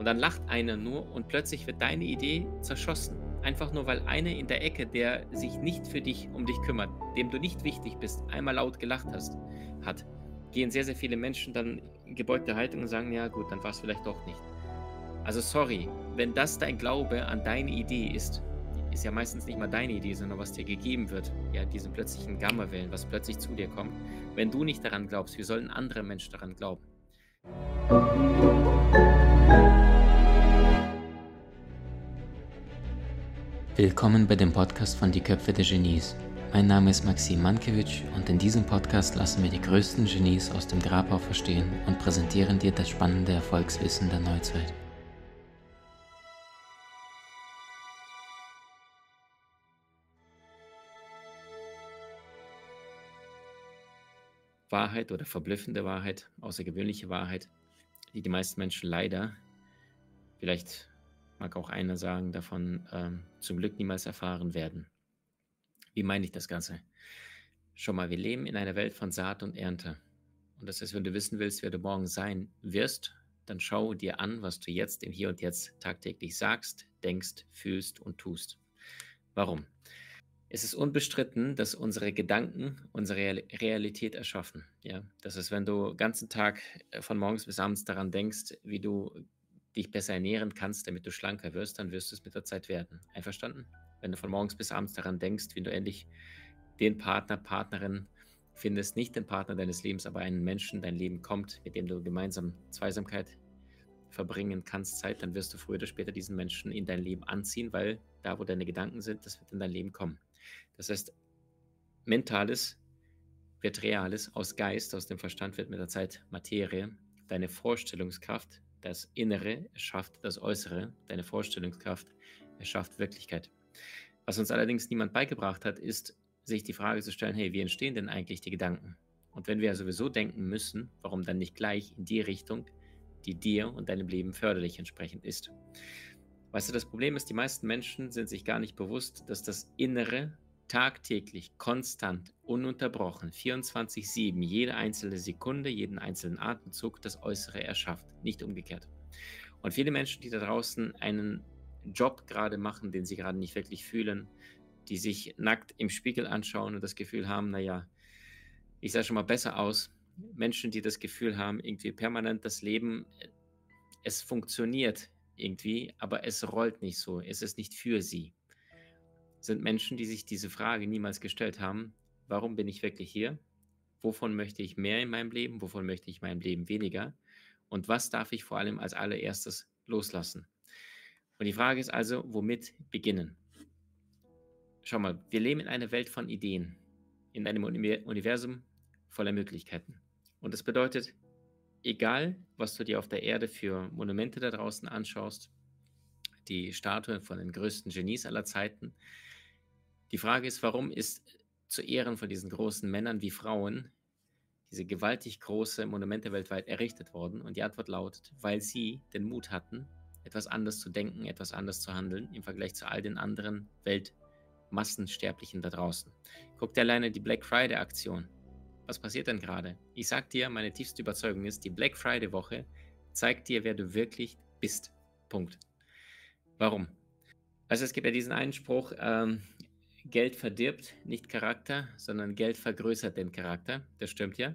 Und dann lacht einer nur und plötzlich wird deine Idee zerschossen. Einfach nur, weil einer in der Ecke, der sich nicht für dich um dich kümmert, dem du nicht wichtig bist, einmal laut gelacht hast, hat, gehen sehr, sehr viele Menschen dann in gebeugte Haltung und sagen, ja gut, dann war es vielleicht doch nicht. Also sorry, wenn das dein Glaube an deine Idee ist, ist ja meistens nicht mal deine Idee, sondern was dir gegeben wird, ja, diesen plötzlichen Gammawellen, was plötzlich zu dir kommt. Wenn du nicht daran glaubst, wie sollen andere Menschen daran glauben? Willkommen bei dem Podcast von Die Köpfe der Genies. Mein Name ist Maxim Mankewitsch und in diesem Podcast lassen wir die größten Genies aus dem Grabau verstehen und präsentieren dir das spannende Erfolgswissen der Neuzeit. Wahrheit oder verblüffende Wahrheit, außergewöhnliche Wahrheit, die die meisten Menschen leider vielleicht mag auch einer sagen, davon ähm, zum Glück niemals erfahren werden. Wie meine ich das Ganze? Schon mal, wir leben in einer Welt von Saat und Ernte. Und das heißt, wenn du wissen willst, wer du morgen sein wirst, dann schau dir an, was du jetzt im Hier und Jetzt tagtäglich sagst, denkst, fühlst und tust. Warum? Es ist unbestritten, dass unsere Gedanken unsere Realität erschaffen. Ja, das ist, wenn du den ganzen Tag äh, von morgens bis abends daran denkst, wie du dich besser ernähren kannst, damit du schlanker wirst, dann wirst du es mit der Zeit werden. Einverstanden? Wenn du von morgens bis abends daran denkst, wie du endlich den Partner, Partnerin findest, nicht den Partner deines Lebens, aber einen Menschen, dein Leben kommt, mit dem du gemeinsam Zweisamkeit verbringen kannst, Zeit, dann wirst du früher oder später diesen Menschen in dein Leben anziehen, weil da, wo deine Gedanken sind, das wird in dein Leben kommen. Das heißt, Mentales wird Reales, aus Geist, aus dem Verstand wird mit der Zeit Materie. Deine Vorstellungskraft das Innere erschafft das Äußere, deine Vorstellungskraft erschafft Wirklichkeit. Was uns allerdings niemand beigebracht hat, ist, sich die Frage zu stellen, hey, wie entstehen denn eigentlich die Gedanken? Und wenn wir ja sowieso denken müssen, warum dann nicht gleich in die Richtung, die dir und deinem Leben förderlich entsprechend ist? Weißt du, das Problem ist, die meisten Menschen sind sich gar nicht bewusst, dass das Innere tagtäglich, konstant, ununterbrochen, 24-7, jede einzelne Sekunde, jeden einzelnen Atemzug das Äußere erschafft, nicht umgekehrt. Und viele Menschen, die da draußen einen Job gerade machen, den sie gerade nicht wirklich fühlen, die sich nackt im Spiegel anschauen und das Gefühl haben, naja, ich sah schon mal besser aus. Menschen, die das Gefühl haben, irgendwie permanent das Leben, es funktioniert irgendwie, aber es rollt nicht so, es ist nicht für sie sind Menschen, die sich diese Frage niemals gestellt haben, warum bin ich wirklich hier? Wovon möchte ich mehr in meinem Leben? Wovon möchte ich in meinem Leben weniger? Und was darf ich vor allem als allererstes loslassen? Und die Frage ist also, womit beginnen? Schau mal, wir leben in einer Welt von Ideen, in einem Universum voller Möglichkeiten. Und das bedeutet, egal was du dir auf der Erde für Monumente da draußen anschaust, die Statuen von den größten Genies aller Zeiten, die Frage ist, warum ist zu Ehren von diesen großen Männern wie Frauen diese gewaltig große Monumente weltweit errichtet worden? Und die Antwort lautet, weil sie den Mut hatten, etwas anders zu denken, etwas anders zu handeln im Vergleich zu all den anderen Weltmassensterblichen da draußen. Guck dir alleine die Black Friday Aktion. Was passiert denn gerade? Ich sag dir, meine tiefste Überzeugung ist, die Black Friday Woche zeigt dir, wer du wirklich bist. Punkt. Warum? Also es gibt ja diesen einen Spruch, ähm, Geld verdirbt nicht Charakter, sondern Geld vergrößert den Charakter. Das stimmt ja.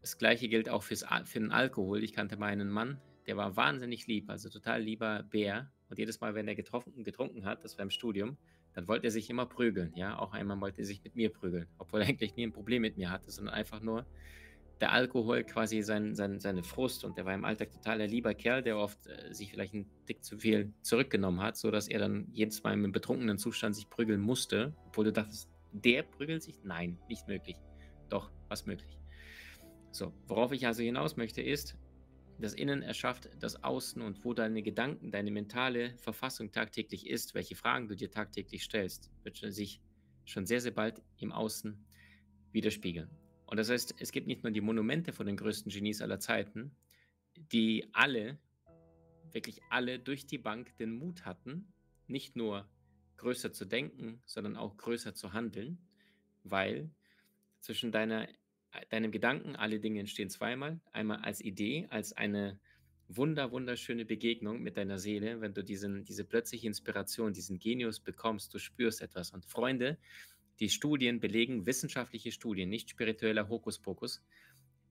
Das gleiche gilt auch fürs, für den Alkohol. Ich kannte meinen Mann, der war wahnsinnig lieb, also total lieber Bär. Und jedes Mal, wenn er getrunken, getrunken hat, das war im Studium, dann wollte er sich immer prügeln. Ja, auch einmal wollte er sich mit mir prügeln, obwohl er eigentlich nie ein Problem mit mir hatte, sondern einfach nur der Alkohol quasi sein, sein, seine Frust und der war im Alltag total ein lieber Kerl, der oft äh, sich vielleicht ein Dick zu viel zurückgenommen hat, sodass er dann jedes Mal im betrunkenen Zustand sich prügeln musste, obwohl du dachtest, der prügelt sich? Nein, nicht möglich. Doch, was möglich. So, worauf ich also hinaus möchte, ist, das Innen erschafft das Außen und wo deine Gedanken, deine mentale Verfassung tagtäglich ist, welche Fragen du dir tagtäglich stellst, wird sich schon sehr, sehr bald im Außen widerspiegeln. Und das heißt, es gibt nicht nur die Monumente von den größten Genies aller Zeiten, die alle, wirklich alle durch die Bank den Mut hatten, nicht nur größer zu denken, sondern auch größer zu handeln, weil zwischen deiner, deinem Gedanken alle Dinge entstehen zweimal, einmal als Idee, als eine wunder, wunderschöne Begegnung mit deiner Seele, wenn du diesen, diese plötzliche Inspiration, diesen Genius bekommst, du spürst etwas. Und Freunde, die Studien belegen, wissenschaftliche Studien, nicht spiritueller Hokuspokus,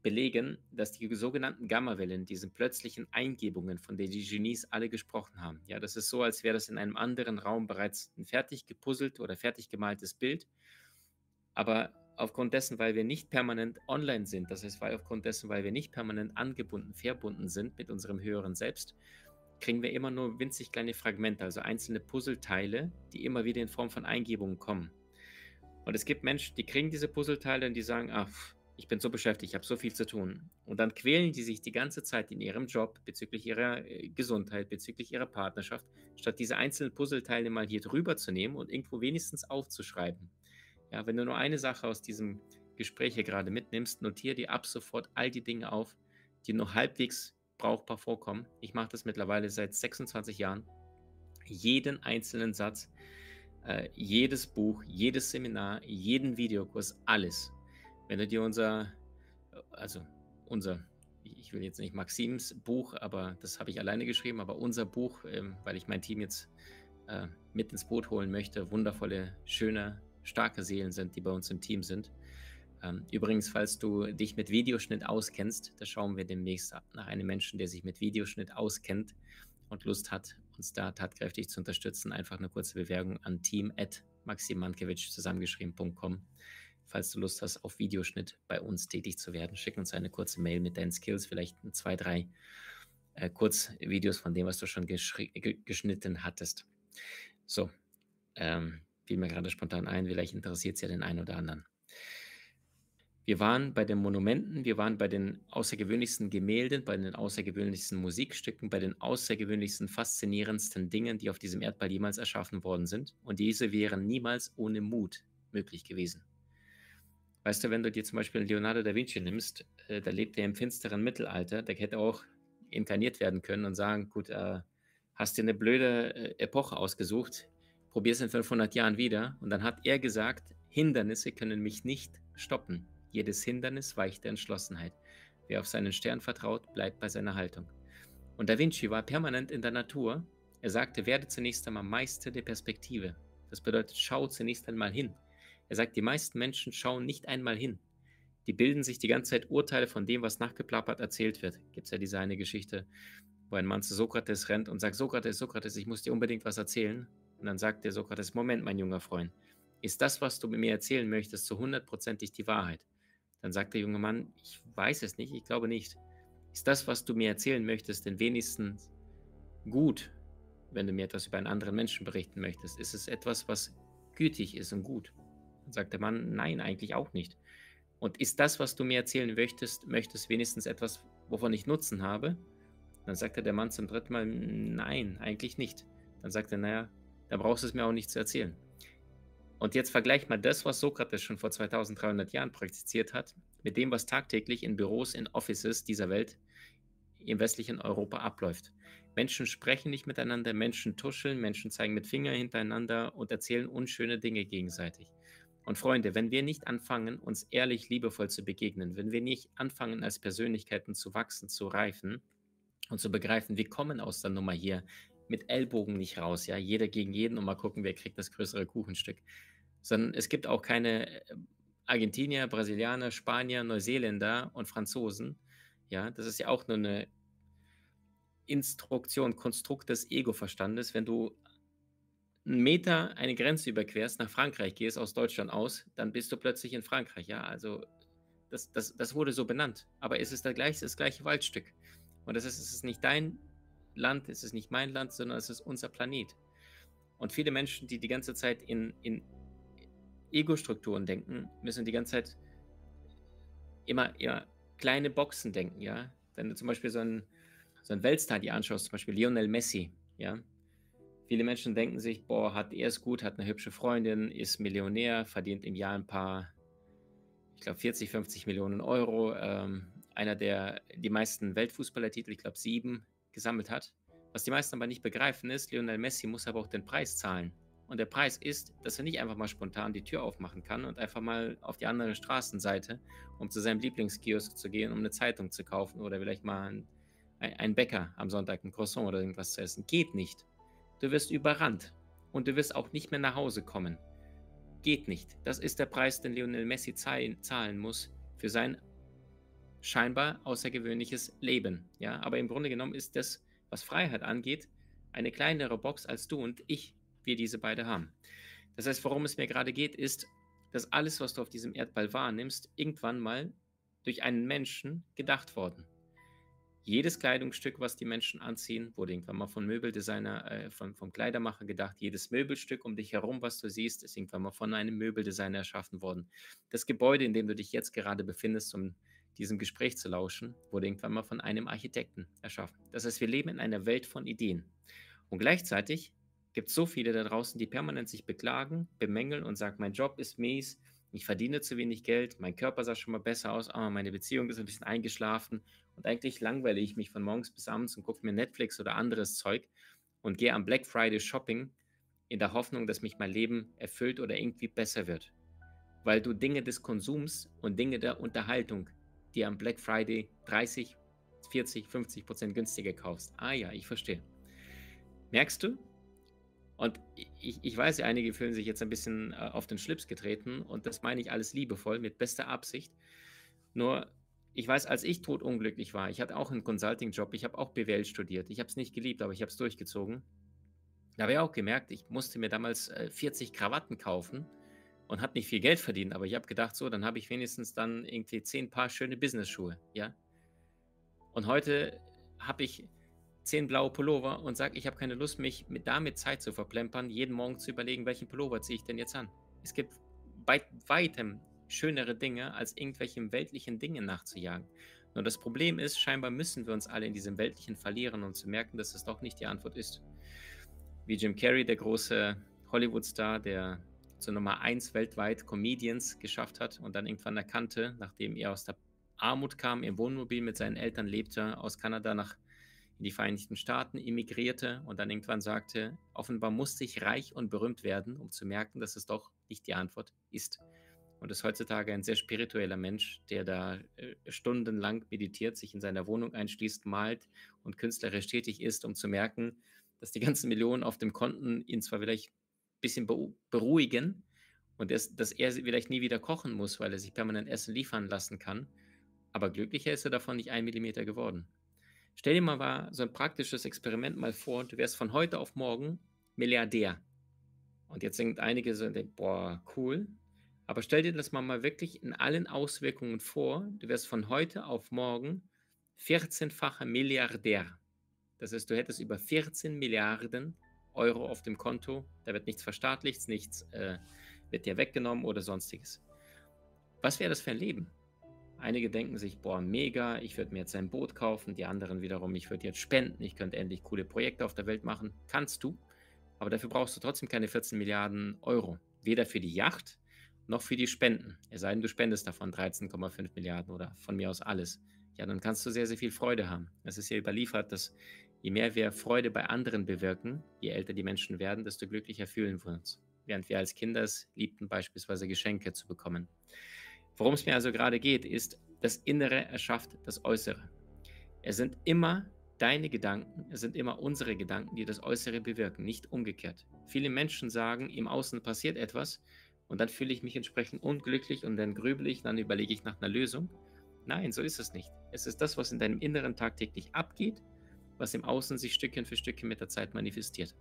belegen, dass die sogenannten Gammawellen, diese plötzlichen Eingebungen, von denen die Genies alle gesprochen haben, ja, das ist so, als wäre das in einem anderen Raum bereits ein fertig gepuzzelt oder fertig gemaltes Bild. Aber aufgrund dessen, weil wir nicht permanent online sind, das heißt, weil aufgrund dessen, weil wir nicht permanent angebunden, verbunden sind mit unserem höheren Selbst, kriegen wir immer nur winzig kleine Fragmente, also einzelne Puzzleteile, die immer wieder in Form von Eingebungen kommen. Und es gibt Menschen, die kriegen diese Puzzleteile und die sagen, ach, ich bin so beschäftigt, ich habe so viel zu tun. Und dann quälen die sich die ganze Zeit in ihrem Job bezüglich ihrer äh, Gesundheit, bezüglich ihrer Partnerschaft, statt diese einzelnen Puzzleteile mal hier drüber zu nehmen und irgendwo wenigstens aufzuschreiben. Ja, wenn du nur eine Sache aus diesem Gespräch hier gerade mitnimmst, notiere dir ab sofort all die Dinge auf, die nur halbwegs brauchbar vorkommen. Ich mache das mittlerweile seit 26 Jahren. Jeden einzelnen Satz äh, jedes Buch, jedes Seminar, jeden Videokurs, alles. Wenn du dir unser, also unser, ich will jetzt nicht Maxims Buch, aber das habe ich alleine geschrieben, aber unser Buch, ähm, weil ich mein Team jetzt äh, mit ins Boot holen möchte, wundervolle, schöne, starke Seelen sind, die bei uns im Team sind. Ähm, übrigens, falls du dich mit Videoschnitt auskennst, da schauen wir demnächst nach einem Menschen, der sich mit Videoschnitt auskennt und Lust hat, uns da tatkräftig zu unterstützen, einfach eine kurze Bewerbung an team.maximankiewicz zusammengeschrieben.com. Falls du Lust hast, auf Videoschnitt bei uns tätig zu werden, schick uns eine kurze Mail mit deinen Skills, vielleicht zwei, drei äh, Kurzvideos von dem, was du schon geschnitten hattest. So, ähm, fiel mir gerade spontan ein, vielleicht interessiert es ja den einen oder anderen. Wir waren bei den Monumenten, wir waren bei den außergewöhnlichsten Gemälden, bei den außergewöhnlichsten Musikstücken, bei den außergewöhnlichsten, faszinierendsten Dingen, die auf diesem Erdball jemals erschaffen worden sind. Und diese wären niemals ohne Mut möglich gewesen. Weißt du, wenn du dir zum Beispiel Leonardo da Vinci nimmst, äh, da lebt er im finsteren Mittelalter, der hätte auch inkarniert werden können und sagen, gut, äh, hast dir eine blöde äh, Epoche ausgesucht, probier es in 500 Jahren wieder. Und dann hat er gesagt, Hindernisse können mich nicht stoppen. Jedes Hindernis weicht der Entschlossenheit. Wer auf seinen Stern vertraut, bleibt bei seiner Haltung. Und Da Vinci war permanent in der Natur. Er sagte, werde zunächst einmal Meister der Perspektive. Das bedeutet, schau zunächst einmal hin. Er sagt, die meisten Menschen schauen nicht einmal hin. Die bilden sich die ganze Zeit Urteile von dem, was nachgeplappert erzählt wird. Gibt es ja diese eine Geschichte, wo ein Mann zu Sokrates rennt und sagt, Sokrates, Sokrates, ich muss dir unbedingt was erzählen. Und dann sagt der Sokrates, Moment, mein junger Freund, ist das, was du mir erzählen möchtest, zu hundertprozentig die Wahrheit? Dann sagt der junge Mann, ich weiß es nicht, ich glaube nicht. Ist das, was du mir erzählen möchtest, denn wenigstens gut, wenn du mir etwas über einen anderen Menschen berichten möchtest? Ist es etwas, was gütig ist und gut? Dann sagt der Mann, nein, eigentlich auch nicht. Und ist das, was du mir erzählen möchtest, möchtest wenigstens etwas, wovon ich Nutzen habe? Dann sagte der Mann zum dritten Mal, nein, eigentlich nicht. Dann sagt er, naja, dann brauchst du es mir auch nicht zu erzählen. Und jetzt vergleich mal das, was Sokrates schon vor 2300 Jahren praktiziert hat, mit dem, was tagtäglich in Büros, in Offices dieser Welt im westlichen Europa abläuft. Menschen sprechen nicht miteinander, Menschen tuscheln, Menschen zeigen mit Finger hintereinander und erzählen unschöne Dinge gegenseitig. Und Freunde, wenn wir nicht anfangen, uns ehrlich liebevoll zu begegnen, wenn wir nicht anfangen, als Persönlichkeiten zu wachsen, zu reifen und zu begreifen, wir kommen aus der Nummer hier mit Ellbogen nicht raus, ja, jeder gegen jeden und mal gucken, wer kriegt das größere Kuchenstück sondern es gibt auch keine äh, Argentinier, Brasilianer, Spanier, Neuseeländer und Franzosen. Ja, das ist ja auch nur eine Instruktion, Konstrukt des Ego-Verstandes. Wenn du einen Meter eine Grenze überquerst, nach Frankreich gehst, aus Deutschland aus, dann bist du plötzlich in Frankreich. Ja, also das, das, das wurde so benannt. Aber es ist das gleiche, das gleiche Waldstück. Und das ist, es ist nicht dein Land, es ist nicht mein Land, sondern es ist unser Planet. Und viele Menschen, die die ganze Zeit in, in Ego-Strukturen denken, müssen die ganze Zeit immer eher kleine Boxen denken, ja. Wenn du zum Beispiel so einen, so einen Weltstar dir anschaust, zum Beispiel Lionel Messi, ja. Viele Menschen denken sich, boah, hat er es gut, hat eine hübsche Freundin, ist Millionär, verdient im Jahr ein paar, ich glaube 40, 50 Millionen Euro. Ähm, einer, der die meisten Weltfußballertitel, ich glaube sieben, gesammelt hat. Was die meisten aber nicht begreifen ist, Lionel Messi muss aber auch den Preis zahlen. Und der Preis ist, dass er nicht einfach mal spontan die Tür aufmachen kann und einfach mal auf die andere Straßenseite, um zu seinem Lieblingskiosk zu gehen, um eine Zeitung zu kaufen oder vielleicht mal ein, ein Bäcker am Sonntag ein Croissant oder irgendwas zu essen. Geht nicht. Du wirst überrannt und du wirst auch nicht mehr nach Hause kommen. Geht nicht. Das ist der Preis, den Lionel Messi zahlen muss für sein scheinbar außergewöhnliches Leben. Ja, aber im Grunde genommen ist das, was Freiheit angeht, eine kleinere Box als du und ich, wir diese beide haben. Das heißt, worum es mir gerade geht, ist, dass alles, was du auf diesem Erdball wahrnimmst, irgendwann mal durch einen Menschen gedacht worden. Jedes Kleidungsstück, was die Menschen anziehen, wurde irgendwann mal von Möbeldesigner, äh, von, vom Kleidermacher gedacht. Jedes Möbelstück um dich herum, was du siehst, ist irgendwann mal von einem Möbeldesigner erschaffen worden. Das Gebäude, in dem du dich jetzt gerade befindest, um diesem Gespräch zu lauschen, wurde irgendwann mal von einem Architekten erschaffen. Das heißt, wir leben in einer Welt von Ideen. Und gleichzeitig gibt so viele da draußen, die permanent sich beklagen, bemängeln und sagen, mein Job ist mies, ich verdiene zu wenig Geld, mein Körper sah schon mal besser aus, aber meine Beziehung ist ein bisschen eingeschlafen und eigentlich langweile ich mich von morgens bis abends und gucke mir Netflix oder anderes Zeug und gehe am Black Friday Shopping in der Hoffnung, dass mich mein Leben erfüllt oder irgendwie besser wird. Weil du Dinge des Konsums und Dinge der Unterhaltung, die am Black Friday 30, 40, 50 Prozent günstiger kaufst. Ah ja, ich verstehe. Merkst du, und ich, ich weiß ja, einige fühlen sich jetzt ein bisschen äh, auf den Schlips getreten und das meine ich alles liebevoll, mit bester Absicht. Nur, ich weiß, als ich totunglücklich war, ich hatte auch einen Consulting-Job, ich habe auch BWL studiert. Ich habe es nicht geliebt, aber ich habe es durchgezogen. Da habe ich auch gemerkt, ich musste mir damals äh, 40 Krawatten kaufen und habe nicht viel Geld verdient, aber ich habe gedacht, so, dann habe ich wenigstens dann irgendwie 10 Paar schöne Business-Schuhe, ja. Und heute habe ich zehn blaue Pullover und sage, ich habe keine Lust, mich mit, damit Zeit zu verplempern, jeden Morgen zu überlegen, welchen Pullover ziehe ich denn jetzt an. Es gibt bei weitem schönere Dinge, als irgendwelchen weltlichen Dingen nachzujagen. Nur das Problem ist, scheinbar müssen wir uns alle in diesem Weltlichen verlieren, um zu merken, dass es doch nicht die Antwort ist. Wie Jim Carrey, der große Hollywood-Star, der zur Nummer 1 weltweit Comedians geschafft hat und dann irgendwann erkannte, nachdem er aus der Armut kam, im Wohnmobil mit seinen Eltern lebte, aus Kanada nach in die Vereinigten Staaten emigrierte und dann irgendwann sagte, offenbar musste ich reich und berühmt werden, um zu merken, dass es doch nicht die Antwort ist. Und ist heutzutage ein sehr spiritueller Mensch, der da äh, stundenlang meditiert, sich in seiner Wohnung einschließt, malt und künstlerisch tätig ist, um zu merken, dass die ganzen Millionen auf dem Konten ihn zwar vielleicht ein bisschen beruhigen und dass, dass er vielleicht nie wieder kochen muss, weil er sich permanent Essen liefern lassen kann, aber glücklicher ist er davon nicht ein Millimeter geworden. Stell dir mal so ein praktisches Experiment mal vor, du wärst von heute auf morgen Milliardär. Und jetzt denken einige so, boah, cool. Aber stell dir das mal, mal wirklich in allen Auswirkungen vor. Du wärst von heute auf morgen 14-facher Milliardär. Das heißt, du hättest über 14 Milliarden Euro auf dem Konto. Da wird nichts verstaatlicht, nichts äh, wird dir weggenommen oder sonstiges. Was wäre das für ein Leben? Einige denken sich, boah, mega, ich würde mir jetzt ein Boot kaufen. Die anderen wiederum, ich würde jetzt spenden, ich könnte endlich coole Projekte auf der Welt machen. Kannst du, aber dafür brauchst du trotzdem keine 14 Milliarden Euro. Weder für die Yacht noch für die Spenden. Es sei denn, du spendest davon 13,5 Milliarden oder von mir aus alles. Ja, dann kannst du sehr, sehr viel Freude haben. Es ist ja überliefert, dass je mehr wir Freude bei anderen bewirken, je älter die Menschen werden, desto glücklicher fühlen wir uns. Während wir als Kinder es liebten, beispielsweise Geschenke zu bekommen. Worum es mir also gerade geht, ist, das Innere erschafft das Äußere. Es sind immer deine Gedanken, es sind immer unsere Gedanken, die das Äußere bewirken, nicht umgekehrt. Viele Menschen sagen, im Außen passiert etwas und dann fühle ich mich entsprechend unglücklich und dann grübel ich, dann überlege ich nach einer Lösung. Nein, so ist es nicht. Es ist das, was in deinem Inneren tagtäglich abgeht, was im Außen sich Stückchen für Stückchen mit der Zeit manifestiert.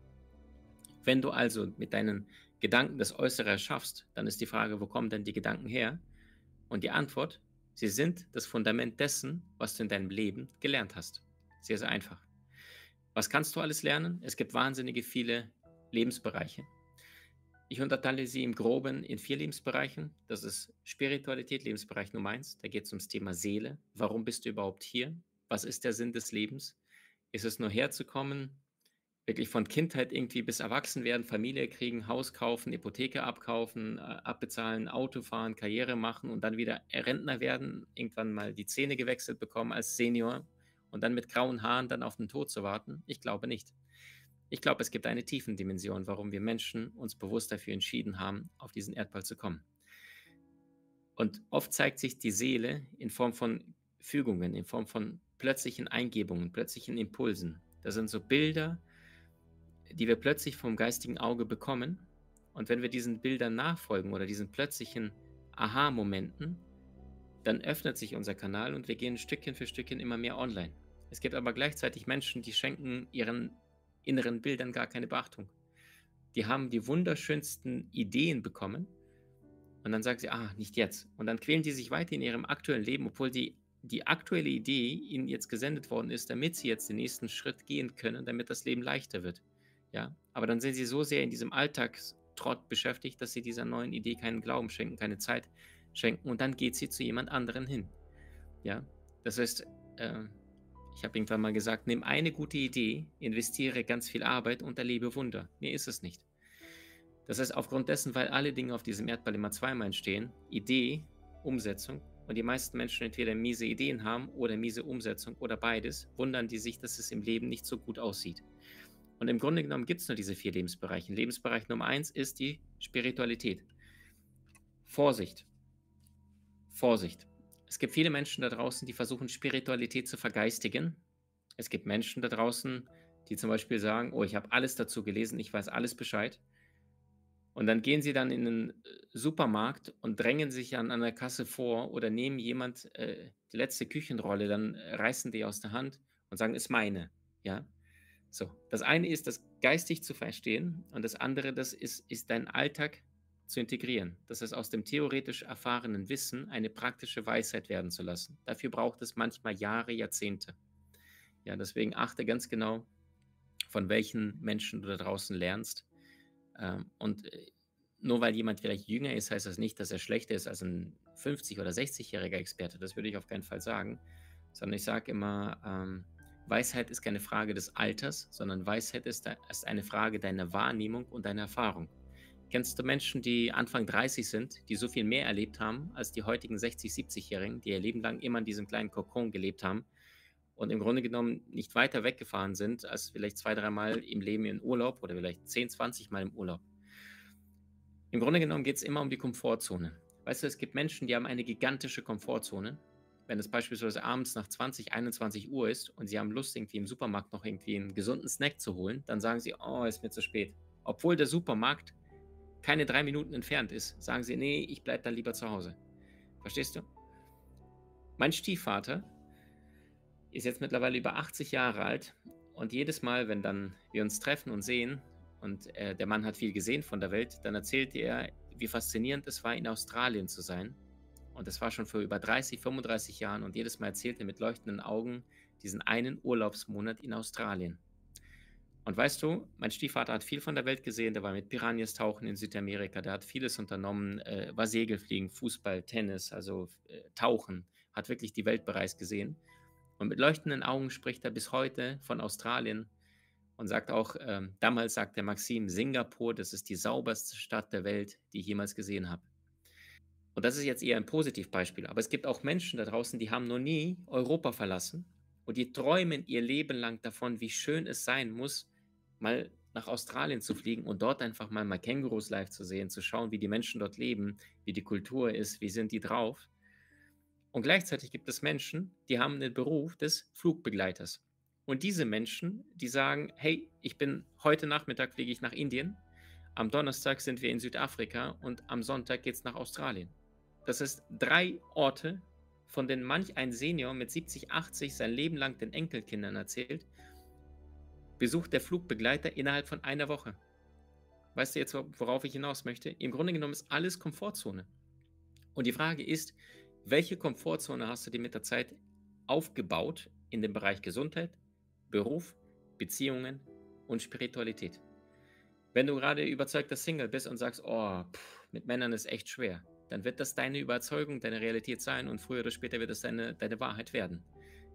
Wenn du also mit deinen Gedanken das Äußere erschaffst, dann ist die Frage, wo kommen denn die Gedanken her? Und die Antwort, sie sind das Fundament dessen, was du in deinem Leben gelernt hast. Sehr, sehr einfach. Was kannst du alles lernen? Es gibt wahnsinnige viele Lebensbereiche. Ich unterteile sie im Groben in vier Lebensbereichen. Das ist Spiritualität, Lebensbereich Nummer eins. Da geht es ums Thema Seele. Warum bist du überhaupt hier? Was ist der Sinn des Lebens? Ist es nur herzukommen, wirklich von Kindheit irgendwie bis Erwachsenwerden, Familie kriegen, Haus kaufen, Hypotheke abkaufen, äh, abbezahlen, Auto fahren, Karriere machen und dann wieder Rentner werden, irgendwann mal die Zähne gewechselt bekommen als Senior und dann mit grauen Haaren dann auf den Tod zu warten? Ich glaube nicht. Ich glaube, es gibt eine Tiefendimension, warum wir Menschen uns bewusst dafür entschieden haben, auf diesen Erdball zu kommen. Und oft zeigt sich die Seele in Form von Fügungen, in Form von plötzlichen Eingebungen, plötzlichen Impulsen. Das sind so Bilder, die wir plötzlich vom geistigen Auge bekommen. Und wenn wir diesen Bildern nachfolgen oder diesen plötzlichen Aha-Momenten, dann öffnet sich unser Kanal und wir gehen Stückchen für Stückchen immer mehr online. Es gibt aber gleichzeitig Menschen, die schenken ihren inneren Bildern gar keine Beachtung. Die haben die wunderschönsten Ideen bekommen und dann sagen sie, ah, nicht jetzt. Und dann quälen die sich weiter in ihrem aktuellen Leben, obwohl die, die aktuelle Idee ihnen jetzt gesendet worden ist, damit sie jetzt den nächsten Schritt gehen können, damit das Leben leichter wird. Ja, aber dann sind sie so sehr in diesem Alltagstrott beschäftigt, dass sie dieser neuen Idee keinen Glauben schenken, keine Zeit schenken und dann geht sie zu jemand anderen hin. Ja, das heißt, äh, ich habe irgendwann mal gesagt, nimm eine gute Idee, investiere ganz viel Arbeit und erlebe Wunder. Nee, ist es nicht. Das heißt, aufgrund dessen, weil alle Dinge auf diesem Erdball immer zweimal entstehen, Idee, Umsetzung, und die meisten Menschen entweder miese Ideen haben oder miese Umsetzung oder beides, wundern die sich, dass es im Leben nicht so gut aussieht. Und im Grunde genommen gibt es nur diese vier Lebensbereiche. Lebensbereich Nummer eins ist die Spiritualität. Vorsicht. Vorsicht. Es gibt viele Menschen da draußen, die versuchen, Spiritualität zu vergeistigen. Es gibt Menschen da draußen, die zum Beispiel sagen, oh, ich habe alles dazu gelesen, ich weiß alles Bescheid. Und dann gehen sie dann in den äh, Supermarkt und drängen sich an einer Kasse vor oder nehmen jemand äh, die letzte Küchenrolle, dann reißen die aus der Hand und sagen, ist meine. Ja, so, das eine ist, das geistig zu verstehen und das andere, das ist, ist dein Alltag zu integrieren. Das heißt, aus dem theoretisch erfahrenen Wissen eine praktische Weisheit werden zu lassen. Dafür braucht es manchmal Jahre, Jahrzehnte. Ja, deswegen achte ganz genau, von welchen Menschen du da draußen lernst. Ähm, und äh, nur weil jemand vielleicht jünger ist, heißt das nicht, dass er schlechter ist als ein 50- oder 60-jähriger Experte. Das würde ich auf keinen Fall sagen. Sondern ich sage immer, ähm, Weisheit ist keine Frage des Alters, sondern Weisheit ist, ist eine Frage deiner Wahrnehmung und deiner Erfahrung. Kennst du Menschen, die Anfang 30 sind, die so viel mehr erlebt haben als die heutigen 60-, 70-Jährigen, die ihr Leben lang immer in diesem kleinen Kokon gelebt haben und im Grunde genommen nicht weiter weggefahren sind als vielleicht zwei, dreimal im Leben in Urlaub oder vielleicht 10, 20 Mal im Urlaub? Im Grunde genommen geht es immer um die Komfortzone. Weißt du, es gibt Menschen, die haben eine gigantische Komfortzone wenn es beispielsweise abends nach 20, 21 Uhr ist und Sie haben Lust, irgendwie im Supermarkt noch irgendwie einen gesunden Snack zu holen, dann sagen Sie, oh, ist mir zu spät. Obwohl der Supermarkt keine drei Minuten entfernt ist, sagen Sie, nee, ich bleibe dann lieber zu Hause. Verstehst du? Mein Stiefvater ist jetzt mittlerweile über 80 Jahre alt und jedes Mal, wenn dann wir uns treffen und sehen und äh, der Mann hat viel gesehen von der Welt, dann erzählt er, wie faszinierend es war, in Australien zu sein und das war schon vor über 30, 35 Jahren. Und jedes Mal erzählte er mit leuchtenden Augen diesen einen Urlaubsmonat in Australien. Und weißt du, mein Stiefvater hat viel von der Welt gesehen. Der war mit Piranhas tauchen in Südamerika. Der hat vieles unternommen, äh, war Segelfliegen, Fußball, Tennis, also äh, Tauchen. Hat wirklich die Welt bereits gesehen. Und mit leuchtenden Augen spricht er bis heute von Australien und sagt auch, ähm, damals sagte Maxim, Singapur, das ist die sauberste Stadt der Welt, die ich jemals gesehen habe. Und das ist jetzt eher ein Positivbeispiel. Aber es gibt auch Menschen da draußen, die haben noch nie Europa verlassen und die träumen ihr Leben lang davon, wie schön es sein muss, mal nach Australien zu fliegen und dort einfach mal, mal Kängurus live zu sehen, zu schauen, wie die Menschen dort leben, wie die Kultur ist, wie sind die drauf. Und gleichzeitig gibt es Menschen, die haben den Beruf des Flugbegleiters. Und diese Menschen, die sagen, hey, ich bin heute Nachmittag fliege ich nach Indien, am Donnerstag sind wir in Südafrika und am Sonntag geht es nach Australien. Das ist drei Orte, von denen manch ein Senior mit 70, 80 sein Leben lang den Enkelkindern erzählt, besucht der Flugbegleiter innerhalb von einer Woche. Weißt du jetzt, worauf ich hinaus möchte? Im Grunde genommen ist alles Komfortzone. Und die Frage ist, welche Komfortzone hast du dir mit der Zeit aufgebaut in dem Bereich Gesundheit, Beruf, Beziehungen und Spiritualität? Wenn du gerade überzeugter Single bist und sagst, oh, pff, mit Männern ist echt schwer, dann wird das deine Überzeugung, deine Realität sein und früher oder später wird es deine, deine Wahrheit werden.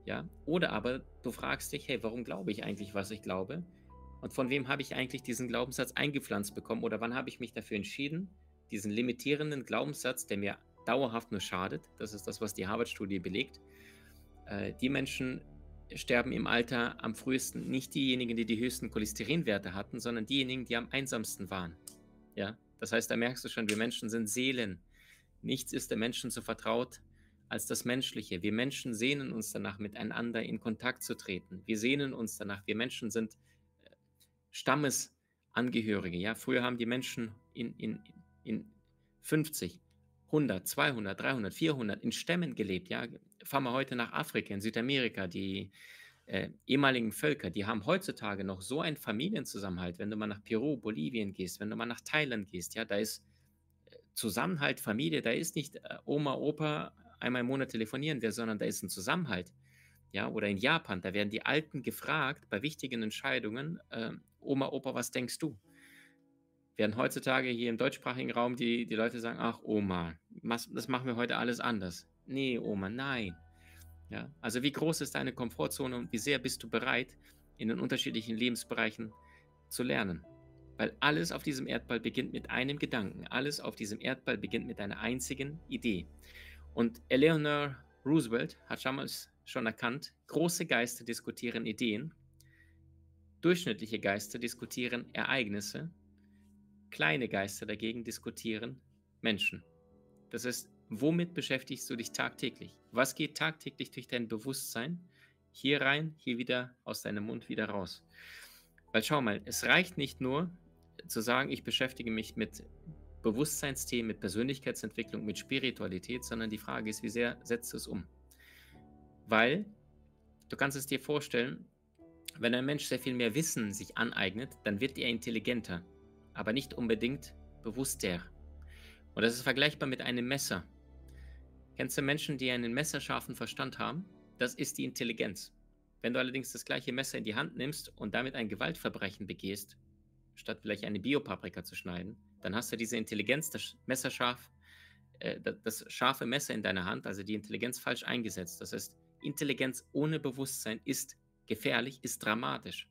Ja? Oder aber du fragst dich, hey, warum glaube ich eigentlich, was ich glaube? Und von wem habe ich eigentlich diesen Glaubenssatz eingepflanzt bekommen? Oder wann habe ich mich dafür entschieden, diesen limitierenden Glaubenssatz, der mir dauerhaft nur schadet, das ist das, was die Harvard-Studie belegt, äh, die Menschen sterben im Alter am frühesten nicht diejenigen, die die höchsten Cholesterinwerte hatten, sondern diejenigen, die am einsamsten waren. Ja, das heißt, da merkst du schon, wir Menschen sind Seelen, Nichts ist der Menschen so vertraut als das Menschliche. Wir Menschen sehnen uns danach, miteinander in Kontakt zu treten. Wir sehnen uns danach. Wir Menschen sind äh, Stammesangehörige. Ja? Früher haben die Menschen in, in, in 50, 100, 200, 300, 400 in Stämmen gelebt. Ja? Fahren wir heute nach Afrika, in Südamerika, die äh, ehemaligen Völker, die haben heutzutage noch so einen Familienzusammenhalt. Wenn du mal nach Peru, Bolivien gehst, wenn du mal nach Thailand gehst, ja, da ist Zusammenhalt, Familie, da ist nicht äh, Oma, Opa einmal im Monat telefonieren wir, sondern da ist ein Zusammenhalt. Ja, oder in Japan, da werden die Alten gefragt bei wichtigen Entscheidungen, äh, Oma, Opa, was denkst du? Während heutzutage hier im deutschsprachigen Raum die, die Leute sagen, ach Oma, das machen wir heute alles anders. Nee, Oma, nein. Ja, also wie groß ist deine Komfortzone und wie sehr bist du bereit, in den unterschiedlichen Lebensbereichen zu lernen? Weil alles auf diesem Erdball beginnt mit einem Gedanken. Alles auf diesem Erdball beginnt mit einer einzigen Idee. Und Eleanor Roosevelt hat damals schon erkannt, große Geister diskutieren Ideen, durchschnittliche Geister diskutieren Ereignisse, kleine Geister dagegen diskutieren Menschen. Das heißt, Womit beschäftigst du dich tagtäglich? Was geht tagtäglich durch dein Bewusstsein? Hier rein, hier wieder aus deinem Mund wieder raus. Weil schau mal, es reicht nicht nur zu sagen, ich beschäftige mich mit Bewusstseinsthemen, mit Persönlichkeitsentwicklung, mit Spiritualität, sondern die Frage ist, wie sehr setzt du es um? Weil du kannst es dir vorstellen, wenn ein Mensch sehr viel mehr Wissen sich aneignet, dann wird er intelligenter, aber nicht unbedingt bewusster. Und das ist vergleichbar mit einem Messer. Kennst du Menschen, die einen messerscharfen Verstand haben? Das ist die Intelligenz. Wenn du allerdings das gleiche Messer in die Hand nimmst und damit ein Gewaltverbrechen begehst, statt vielleicht eine Biopaprika zu schneiden, dann hast du diese Intelligenz, das Messerscharf, äh, das scharfe Messer in deiner Hand, also die Intelligenz falsch eingesetzt. Das heißt, Intelligenz ohne Bewusstsein ist gefährlich, ist dramatisch.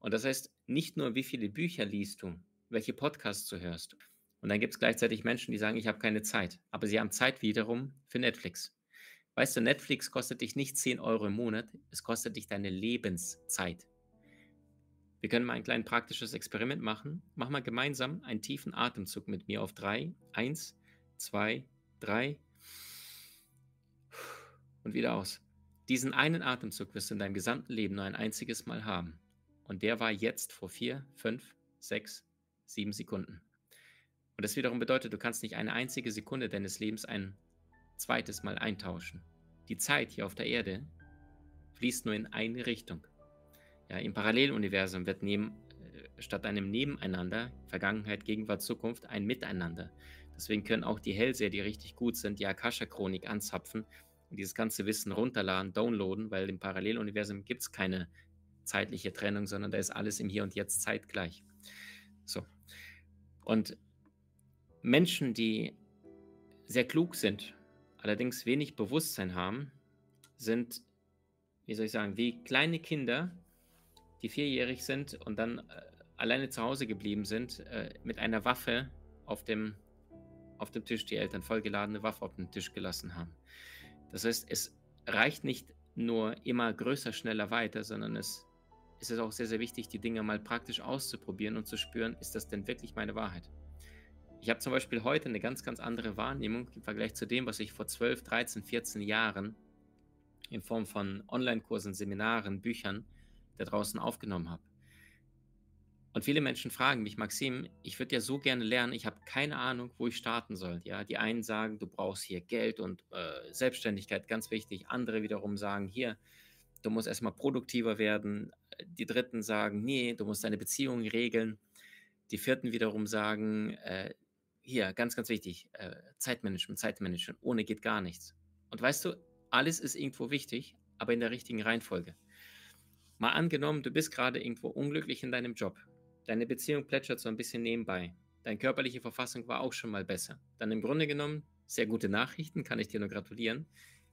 Und das heißt, nicht nur, wie viele Bücher liest du, welche Podcasts du hörst, und dann gibt es gleichzeitig Menschen, die sagen, ich habe keine Zeit. Aber sie haben Zeit wiederum für Netflix. Weißt du, Netflix kostet dich nicht 10 Euro im Monat, es kostet dich deine Lebenszeit. Wir können mal ein kleines praktisches Experiment machen. Mach mal gemeinsam einen tiefen Atemzug mit mir auf drei. Eins, zwei, drei. Und wieder aus. Diesen einen Atemzug wirst du in deinem gesamten Leben nur ein einziges Mal haben. Und der war jetzt vor vier, fünf, sechs, sieben Sekunden. Und das wiederum bedeutet, du kannst nicht eine einzige Sekunde deines Lebens ein zweites Mal eintauschen. Die Zeit hier auf der Erde fließt nur in eine Richtung. Ja, Im Paralleluniversum wird neben, äh, statt einem Nebeneinander, Vergangenheit, Gegenwart, Zukunft, ein Miteinander. Deswegen können auch die Hellseher, die richtig gut sind, die Akasha-Chronik anzapfen und dieses ganze Wissen runterladen, downloaden, weil im Paralleluniversum gibt es keine zeitliche Trennung, sondern da ist alles im Hier und Jetzt zeitgleich. So. Und Menschen, die sehr klug sind, allerdings wenig Bewusstsein haben, sind, wie soll ich sagen, wie kleine Kinder, die vierjährig sind und dann äh, alleine zu Hause geblieben sind, äh, mit einer Waffe auf dem, auf dem Tisch, die Eltern vollgeladene Waffe auf den Tisch gelassen haben. Das heißt, es reicht nicht nur immer größer, schneller, weiter, sondern es, es ist auch sehr, sehr wichtig, die Dinge mal praktisch auszuprobieren und zu spüren, ist das denn wirklich meine Wahrheit? Ich habe zum Beispiel heute eine ganz, ganz andere Wahrnehmung im Vergleich zu dem, was ich vor 12, 13, 14 Jahren in Form von Online-Kursen, Seminaren, Büchern da draußen aufgenommen habe. Und viele Menschen fragen mich, Maxim, ich würde ja so gerne lernen, ich habe keine Ahnung, wo ich starten soll. Ja, die einen sagen, du brauchst hier Geld und äh, Selbstständigkeit, ganz wichtig. Andere wiederum sagen, hier, du musst erstmal produktiver werden. Die Dritten sagen, nee, du musst deine Beziehungen regeln. Die Vierten wiederum sagen, äh, hier, ganz, ganz wichtig, äh, Zeitmanagement, Zeitmanagement, ohne geht gar nichts. Und weißt du, alles ist irgendwo wichtig, aber in der richtigen Reihenfolge. Mal angenommen, du bist gerade irgendwo unglücklich in deinem Job. Deine Beziehung plätschert so ein bisschen nebenbei. Deine körperliche Verfassung war auch schon mal besser. Dann im Grunde genommen, sehr gute Nachrichten, kann ich dir nur gratulieren.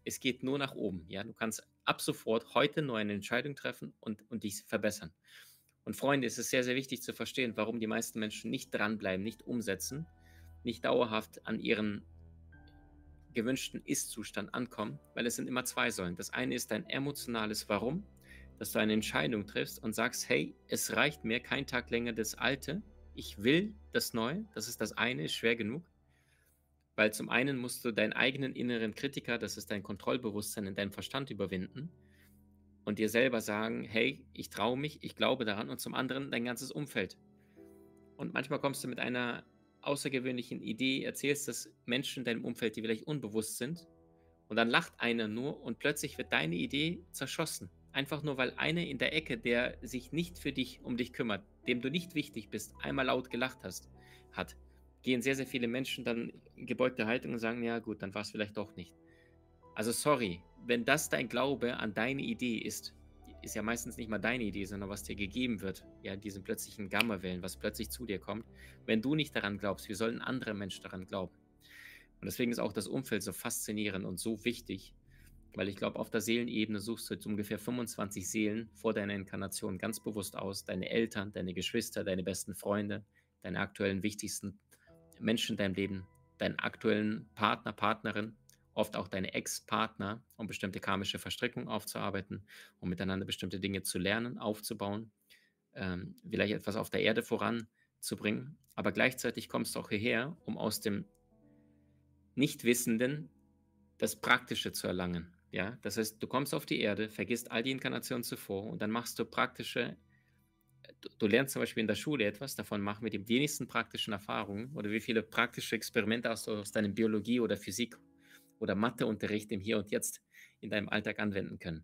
Es geht nur nach oben. Ja? Du kannst ab sofort heute nur eine Entscheidung treffen und, und dich verbessern. Und Freunde, es ist sehr, sehr wichtig zu verstehen, warum die meisten Menschen nicht dranbleiben, nicht umsetzen, nicht dauerhaft an ihren gewünschten Ist-Zustand ankommen, weil es sind immer zwei Säulen. Das eine ist dein emotionales Warum, dass du eine Entscheidung triffst und sagst, hey, es reicht mir kein Tag länger das Alte, ich will das Neue, das ist das eine, ist schwer genug. Weil zum einen musst du deinen eigenen inneren Kritiker, das ist dein Kontrollbewusstsein in deinem Verstand überwinden und dir selber sagen, hey, ich traue mich, ich glaube daran und zum anderen dein ganzes Umfeld. Und manchmal kommst du mit einer außergewöhnlichen Idee, erzählst das Menschen in deinem Umfeld, die vielleicht unbewusst sind und dann lacht einer nur und plötzlich wird deine Idee zerschossen. Einfach nur, weil einer in der Ecke, der sich nicht für dich, um dich kümmert, dem du nicht wichtig bist, einmal laut gelacht hast, hat, gehen sehr, sehr viele Menschen dann in gebeugte Haltung und sagen, ja gut, dann war es vielleicht doch nicht. Also sorry, wenn das dein Glaube an deine Idee ist, ist ja meistens nicht mal deine Idee, sondern was dir gegeben wird, ja, diesen plötzlichen Gammawellen, was plötzlich zu dir kommt. Wenn du nicht daran glaubst, wie sollen andere Menschen daran glauben? Und deswegen ist auch das Umfeld so faszinierend und so wichtig, weil ich glaube, auf der Seelenebene suchst du jetzt ungefähr 25 Seelen vor deiner Inkarnation ganz bewusst aus. Deine Eltern, deine Geschwister, deine besten Freunde, deine aktuellen wichtigsten Menschen in deinem Leben, deinen aktuellen Partner, Partnerin, oft auch deine Ex-Partner, um bestimmte karmische Verstrickungen aufzuarbeiten, um miteinander bestimmte Dinge zu lernen, aufzubauen, ähm, vielleicht etwas auf der Erde voranzubringen. Aber gleichzeitig kommst du auch hierher, um aus dem Nichtwissenden das Praktische zu erlangen. Ja, das heißt, du kommst auf die Erde, vergisst all die Inkarnationen zuvor und dann machst du praktische, du, du, lernst zum Beispiel in der Schule etwas, davon machen wir die wenigsten praktischen Erfahrungen oder wie viele praktische Experimente hast du aus deinem Biologie- oder Physik- oder Matheunterricht im Hier und Jetzt in deinem Alltag anwenden können.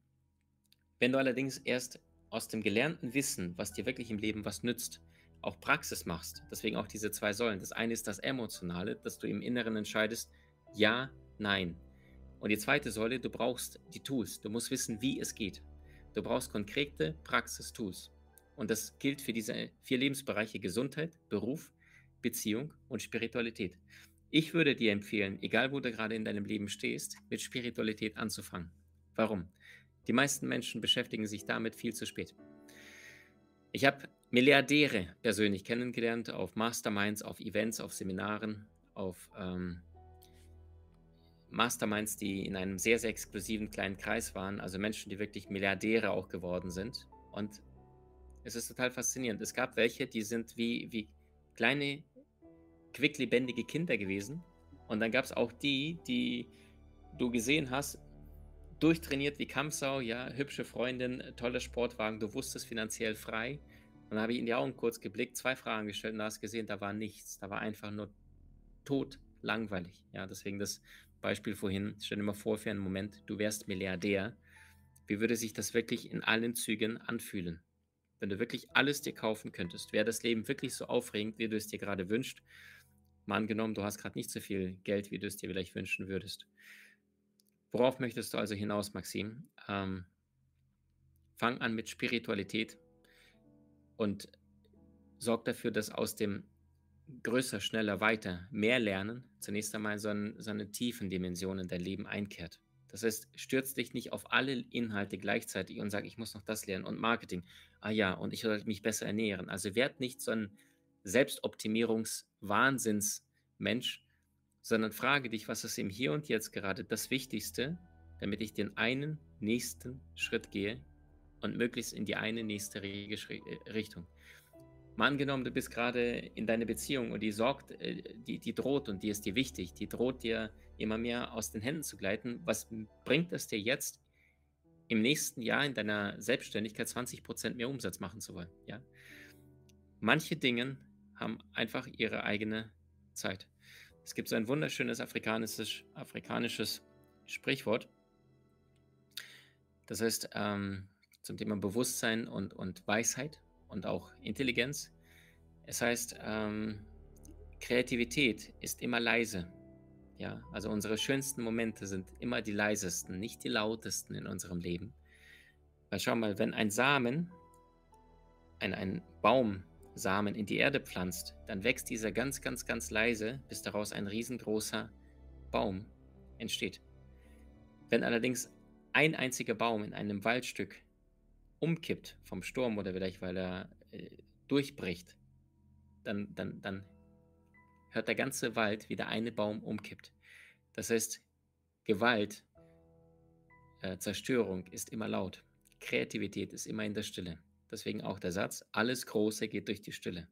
Wenn du allerdings erst aus dem gelernten Wissen, was dir wirklich im Leben was nützt, auch Praxis machst, deswegen auch diese zwei Säulen. Das eine ist das Emotionale, dass du im Inneren entscheidest, ja, nein. Und die zweite Säule, du brauchst die Tools. Du musst wissen, wie es geht. Du brauchst konkrete Praxis-Tools. Und das gilt für diese vier Lebensbereiche Gesundheit, Beruf, Beziehung und Spiritualität. Ich würde dir empfehlen, egal wo du gerade in deinem Leben stehst, mit Spiritualität anzufangen. Warum? Die meisten Menschen beschäftigen sich damit viel zu spät. Ich habe Milliardäre persönlich kennengelernt auf Masterminds, auf Events, auf Seminaren, auf ähm, Masterminds, die in einem sehr, sehr exklusiven kleinen Kreis waren, also Menschen, die wirklich Milliardäre auch geworden sind. Und es ist total faszinierend. Es gab welche, die sind wie, wie kleine, quicklebendige Kinder gewesen. Und dann gab es auch die, die du gesehen hast, durchtrainiert wie Kampfsau, ja, hübsche Freundin, toller Sportwagen, du wusstest finanziell frei. Und dann habe ich in die Augen kurz geblickt, zwei Fragen gestellt und da hast gesehen, da war nichts. Da war einfach nur tot langweilig. Ja, deswegen das Beispiel vorhin, stell dir mal vor, für einen Moment, du wärst Milliardär. Wie würde sich das wirklich in allen Zügen anfühlen? Wenn du wirklich alles dir kaufen könntest, wäre das Leben wirklich so aufregend, wie du es dir gerade wünschst? Mal angenommen, du hast gerade nicht so viel Geld, wie du es dir vielleicht wünschen würdest. Worauf möchtest du also hinaus, Maxim? Ähm, fang an mit Spiritualität und sorg dafür, dass aus dem größer, schneller, weiter, mehr lernen, zunächst einmal so, ein, so eine tiefen Dimension in dein Leben einkehrt. Das heißt, stürz dich nicht auf alle Inhalte gleichzeitig und sag, ich muss noch das lernen und Marketing. Ah ja, und ich sollte mich besser ernähren. Also werd nicht so ein Selbstoptimierungs-Wahnsinns-Mensch, sondern frage dich, was ist im Hier und Jetzt gerade das Wichtigste, damit ich den einen nächsten Schritt gehe und möglichst in die eine nächste Richtung. Mal angenommen, du bist gerade in deiner Beziehung und die sorgt, äh, die, die droht und die ist dir wichtig, die droht dir immer mehr aus den Händen zu gleiten. Was bringt es dir jetzt, im nächsten Jahr in deiner Selbstständigkeit 20% mehr Umsatz machen zu wollen? Ja? Manche Dinge haben einfach ihre eigene Zeit. Es gibt so ein wunderschönes afrikanisches, afrikanisches Sprichwort. Das heißt, ähm, zum Thema Bewusstsein und, und Weisheit und auch Intelligenz. Es heißt, ähm, Kreativität ist immer leise. Ja, also unsere schönsten Momente sind immer die leisesten, nicht die lautesten in unserem Leben. Weil schau mal, wenn ein Samen, ein, ein Baum Samen in die Erde pflanzt, dann wächst dieser ganz, ganz, ganz leise, bis daraus ein riesengroßer Baum entsteht. Wenn allerdings ein einziger Baum in einem Waldstück umkippt vom Sturm oder vielleicht weil er äh, durchbricht, dann, dann, dann hört der ganze Wald, wie der eine Baum umkippt. Das heißt, Gewalt, äh, Zerstörung ist immer laut. Kreativität ist immer in der Stille. Deswegen auch der Satz, alles Große geht durch die Stille.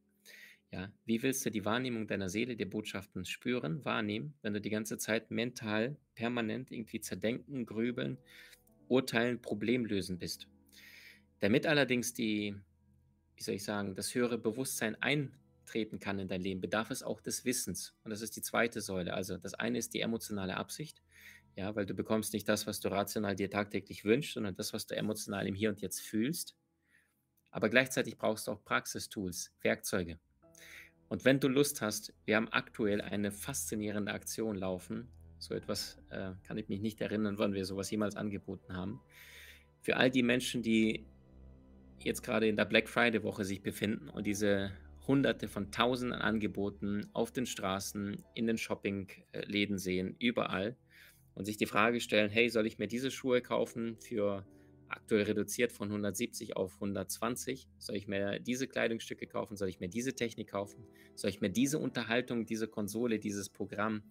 Ja, wie willst du die Wahrnehmung deiner Seele, der Botschaften spüren, wahrnehmen, wenn du die ganze Zeit mental permanent irgendwie zerdenken, grübeln, urteilen, Problemlösen bist? Damit allerdings die, wie soll ich sagen, das höhere Bewusstsein eintreten kann in dein Leben, bedarf es auch des Wissens. Und das ist die zweite Säule. Also das eine ist die emotionale Absicht, ja, weil du bekommst nicht das, was du rational dir tagtäglich wünschst, sondern das, was du emotional im Hier und Jetzt fühlst. Aber gleichzeitig brauchst du auch Praxistools, Werkzeuge. Und wenn du Lust hast, wir haben aktuell eine faszinierende Aktion laufen. So etwas äh, kann ich mich nicht erinnern, wann wir sowas jemals angeboten haben. Für all die Menschen, die jetzt gerade in der Black Friday Woche sich befinden und diese hunderte von tausenden Angeboten auf den Straßen, in den Shoppingläden sehen, überall und sich die Frage stellen, hey, soll ich mir diese Schuhe kaufen für aktuell reduziert von 170 auf 120. Soll ich mir diese Kleidungsstücke kaufen? Soll ich mir diese Technik kaufen? Soll ich mir diese Unterhaltung, diese Konsole, dieses Programm,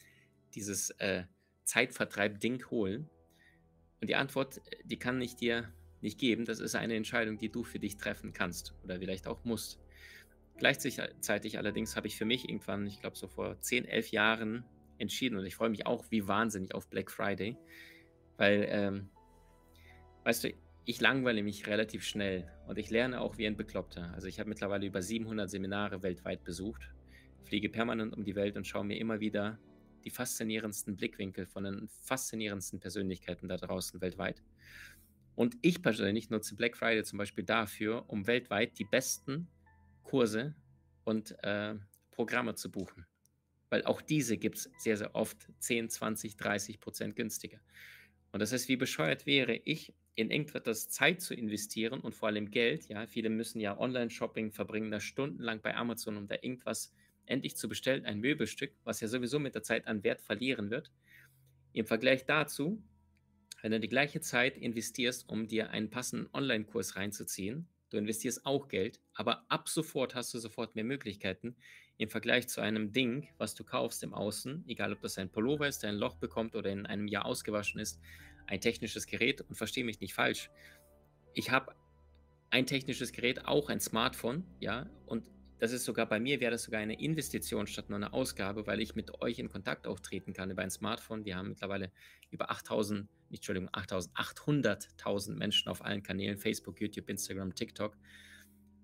dieses äh, Zeitvertreib-Ding holen? Und die Antwort, die kann ich dir nicht geben. Das ist eine Entscheidung, die du für dich treffen kannst oder vielleicht auch musst. Gleichzeitig allerdings habe ich für mich irgendwann, ich glaube so vor 10, 11 Jahren entschieden und ich freue mich auch wie wahnsinnig auf Black Friday, weil, ähm, weißt du, ich langweile mich relativ schnell und ich lerne auch wie ein Bekloppter. Also ich habe mittlerweile über 700 Seminare weltweit besucht, fliege permanent um die Welt und schaue mir immer wieder die faszinierendsten Blickwinkel von den faszinierendsten Persönlichkeiten da draußen weltweit. Und ich persönlich nutze Black Friday zum Beispiel dafür, um weltweit die besten Kurse und äh, Programme zu buchen. Weil auch diese gibt es sehr, sehr oft 10, 20, 30 Prozent günstiger. Und das heißt, wie bescheuert wäre ich, in irgendetwas Zeit zu investieren und vor allem Geld. Ja, viele müssen ja Online-Shopping verbringen, da stundenlang bei Amazon, um da irgendwas endlich zu bestellen, ein Möbelstück, was ja sowieso mit der Zeit an Wert verlieren wird. Im Vergleich dazu, wenn du die gleiche Zeit investierst, um dir einen passenden Online-Kurs reinzuziehen, du investierst auch Geld, aber ab sofort hast du sofort mehr Möglichkeiten im Vergleich zu einem Ding, was du kaufst im Außen, egal ob das ein Pullover ist, der ein Loch bekommt oder in einem Jahr ausgewaschen ist, ein technisches Gerät und verstehe mich nicht falsch. Ich habe ein technisches Gerät, auch ein Smartphone, ja, und das ist sogar bei mir, wäre das sogar eine Investition statt nur eine Ausgabe, weil ich mit euch in Kontakt auftreten kann über ein Smartphone. Wir haben mittlerweile über 8000, nicht Entschuldigung, 8000, 800.000 Menschen auf allen Kanälen, Facebook, YouTube, Instagram, TikTok.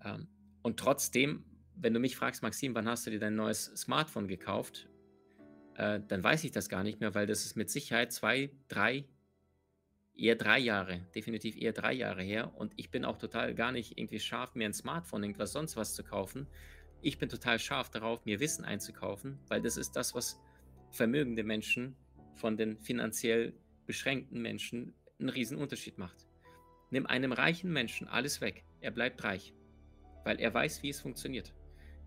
Ähm, und trotzdem, wenn du mich fragst, Maxim, wann hast du dir dein neues Smartphone gekauft, äh, dann weiß ich das gar nicht mehr, weil das ist mit Sicherheit zwei, drei, eher drei Jahre, definitiv eher drei Jahre her. Und ich bin auch total gar nicht irgendwie scharf, mir ein Smartphone, irgendwas sonst was zu kaufen. Ich bin total scharf darauf, mir Wissen einzukaufen, weil das ist das, was vermögende Menschen von den finanziell beschränkten Menschen einen riesen Unterschied macht. Nimm einem reichen Menschen alles weg, er bleibt reich, weil er weiß, wie es funktioniert.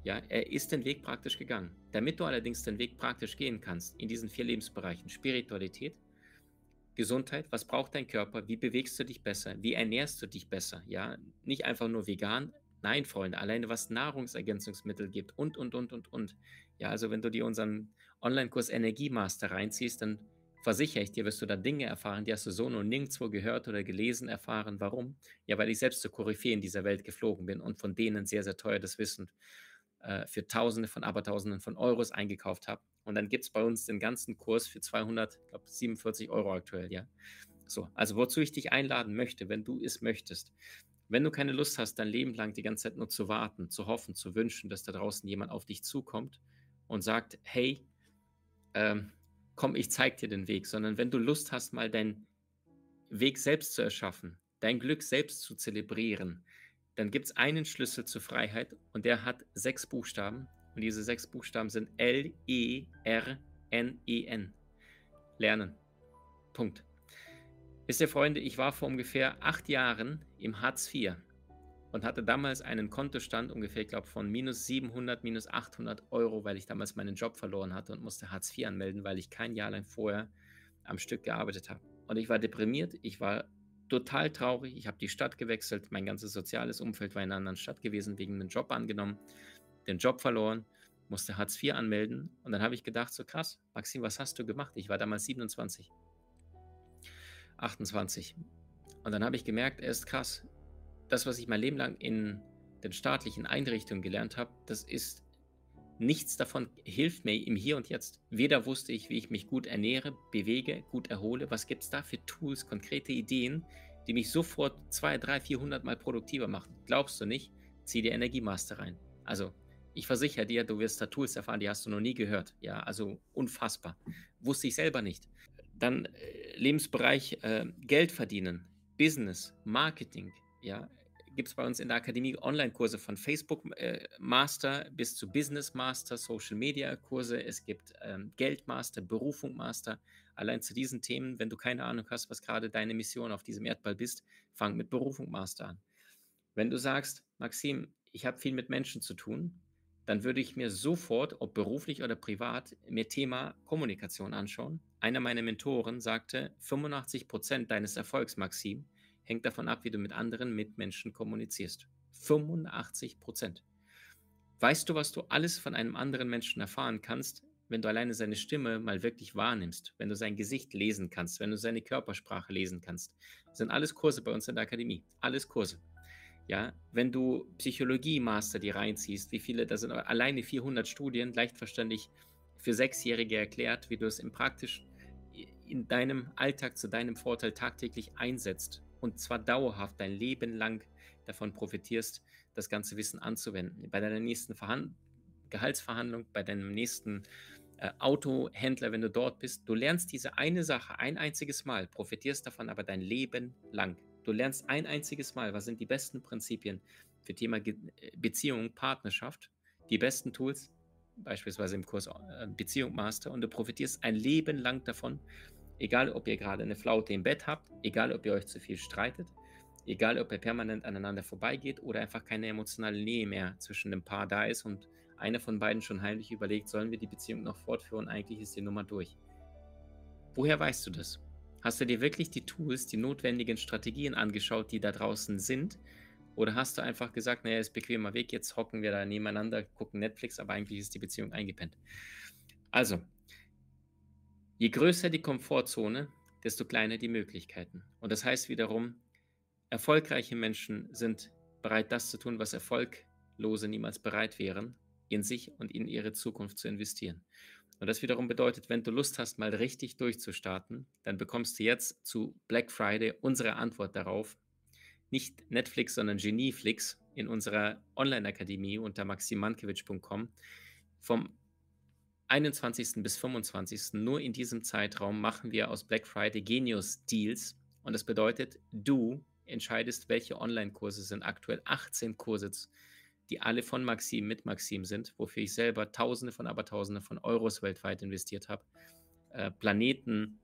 Ja, er ist den Weg praktisch gegangen. Damit du allerdings den Weg praktisch gehen kannst in diesen vier Lebensbereichen Spiritualität, Gesundheit, was braucht dein Körper? Wie bewegst du dich besser? Wie ernährst du dich besser? Ja, nicht einfach nur vegan. Nein, Freunde, alleine was Nahrungsergänzungsmittel gibt und, und, und, und, und. Ja, also wenn du dir unseren Online-Kurs Energiemaster reinziehst, dann versichere ich dir, wirst du da Dinge erfahren, die hast du so noch nirgendwo gehört oder gelesen erfahren. Warum? Ja, weil ich selbst zur Koryphäe in dieser Welt geflogen bin und von denen sehr, sehr teuer das Wissen äh, für Tausende von Abertausenden von Euros eingekauft habe. Und dann gibt es bei uns den ganzen Kurs für 247 Euro aktuell, ja. So, also wozu ich dich einladen möchte, wenn du es möchtest. Wenn du keine Lust hast, dein Leben lang die ganze Zeit nur zu warten, zu hoffen, zu wünschen, dass da draußen jemand auf dich zukommt und sagt, hey, ähm, komm, ich zeig dir den Weg, sondern wenn du Lust hast, mal deinen Weg selbst zu erschaffen, dein Glück selbst zu zelebrieren, dann gibt es einen Schlüssel zur Freiheit und der hat sechs Buchstaben und diese sechs Buchstaben sind L-E-R-N-E-N. Lernen. Punkt. Wisst ihr, Freunde, ich war vor ungefähr acht Jahren im Hartz IV und hatte damals einen Kontostand ungefähr, ich glaube, von minus 700, minus 800 Euro, weil ich damals meinen Job verloren hatte und musste Hartz IV anmelden, weil ich kein Jahr lang vorher am Stück gearbeitet habe. Und ich war deprimiert, ich war total traurig, ich habe die Stadt gewechselt, mein ganzes soziales Umfeld war in einer anderen Stadt gewesen, wegen einem Job angenommen den Job verloren, musste Hartz IV anmelden und dann habe ich gedacht, so krass, Maxim, was hast du gemacht? Ich war damals 27, 28 und dann habe ich gemerkt, er ist krass, das, was ich mein Leben lang in den staatlichen Einrichtungen gelernt habe, das ist Nichts davon hilft mir im Hier und Jetzt. Weder wusste ich, wie ich mich gut ernähre, bewege, gut erhole. Was gibt es da für Tools, konkrete Ideen, die mich sofort 2, 3, 400 Mal produktiver machen? Glaubst du nicht? Zieh dir Energiemaster rein. Also, ich versichere dir, du wirst da Tools erfahren, die hast du noch nie gehört. Ja, also unfassbar. Wusste ich selber nicht. Dann äh, Lebensbereich äh, Geld verdienen, Business, Marketing. Ja, gibt es bei uns in der Akademie Online-Kurse von Facebook äh, Master bis zu Business Master, Social Media Kurse. Es gibt ähm, Geldmaster, Berufung Master. Allein zu diesen Themen, wenn du keine Ahnung hast, was gerade deine Mission auf diesem Erdball bist, fang mit Berufung Master an. Wenn du sagst, Maxim, ich habe viel mit Menschen zu tun, dann würde ich mir sofort, ob beruflich oder privat, mir Thema Kommunikation anschauen. Einer meiner Mentoren sagte, 85 Prozent deines Erfolgs, Maxim, hängt davon ab, wie du mit anderen Mitmenschen kommunizierst. 85 Prozent. Weißt du, was du alles von einem anderen Menschen erfahren kannst, wenn du alleine seine Stimme mal wirklich wahrnimmst, wenn du sein Gesicht lesen kannst, wenn du seine Körpersprache lesen kannst? Das sind alles Kurse bei uns in der Akademie. Alles Kurse. Ja, wenn du Psychologie-Master die reinziehst, wie viele, da sind alleine 400 Studien, leicht verständlich für Sechsjährige erklärt, wie du es im praktisch in deinem Alltag zu deinem Vorteil tagtäglich einsetzt und zwar dauerhaft dein Leben lang davon profitierst, das ganze Wissen anzuwenden. Bei deiner nächsten Verhand Gehaltsverhandlung, bei deinem nächsten äh, Autohändler, wenn du dort bist, du lernst diese eine Sache ein einziges Mal, profitierst davon aber dein Leben lang. Du lernst ein einziges Mal, was sind die besten Prinzipien für Thema Ge äh, Beziehung, Partnerschaft, die besten Tools, beispielsweise im Kurs äh, Beziehung Master, und du profitierst ein Leben lang davon, Egal, ob ihr gerade eine Flaute im Bett habt, egal, ob ihr euch zu viel streitet, egal, ob ihr permanent aneinander vorbeigeht oder einfach keine emotionale Nähe mehr zwischen dem Paar da ist und einer von beiden schon heimlich überlegt, sollen wir die Beziehung noch fortführen, eigentlich ist die Nummer durch. Woher weißt du das? Hast du dir wirklich die Tools, die notwendigen Strategien angeschaut, die da draußen sind? Oder hast du einfach gesagt, naja, ist bequemer Weg, jetzt hocken wir da nebeneinander, gucken Netflix, aber eigentlich ist die Beziehung eingepennt. Also, Je größer die Komfortzone, desto kleiner die Möglichkeiten. Und das heißt wiederum, erfolgreiche Menschen sind bereit, das zu tun, was Erfolglose niemals bereit wären, in sich und in ihre Zukunft zu investieren. Und das wiederum bedeutet, wenn du Lust hast, mal richtig durchzustarten, dann bekommst du jetzt zu Black Friday unsere Antwort darauf. Nicht Netflix, sondern Genieflix in unserer Online-Akademie unter maximankiewicz.com vom 21. bis 25. Nur in diesem Zeitraum machen wir aus Black Friday Genius Deals. Und das bedeutet, du entscheidest, welche Online-Kurse sind aktuell 18 Kurse, die alle von Maxim mit Maxim sind, wofür ich selber Tausende von Abertausende von Euros weltweit investiert habe, äh, Planeten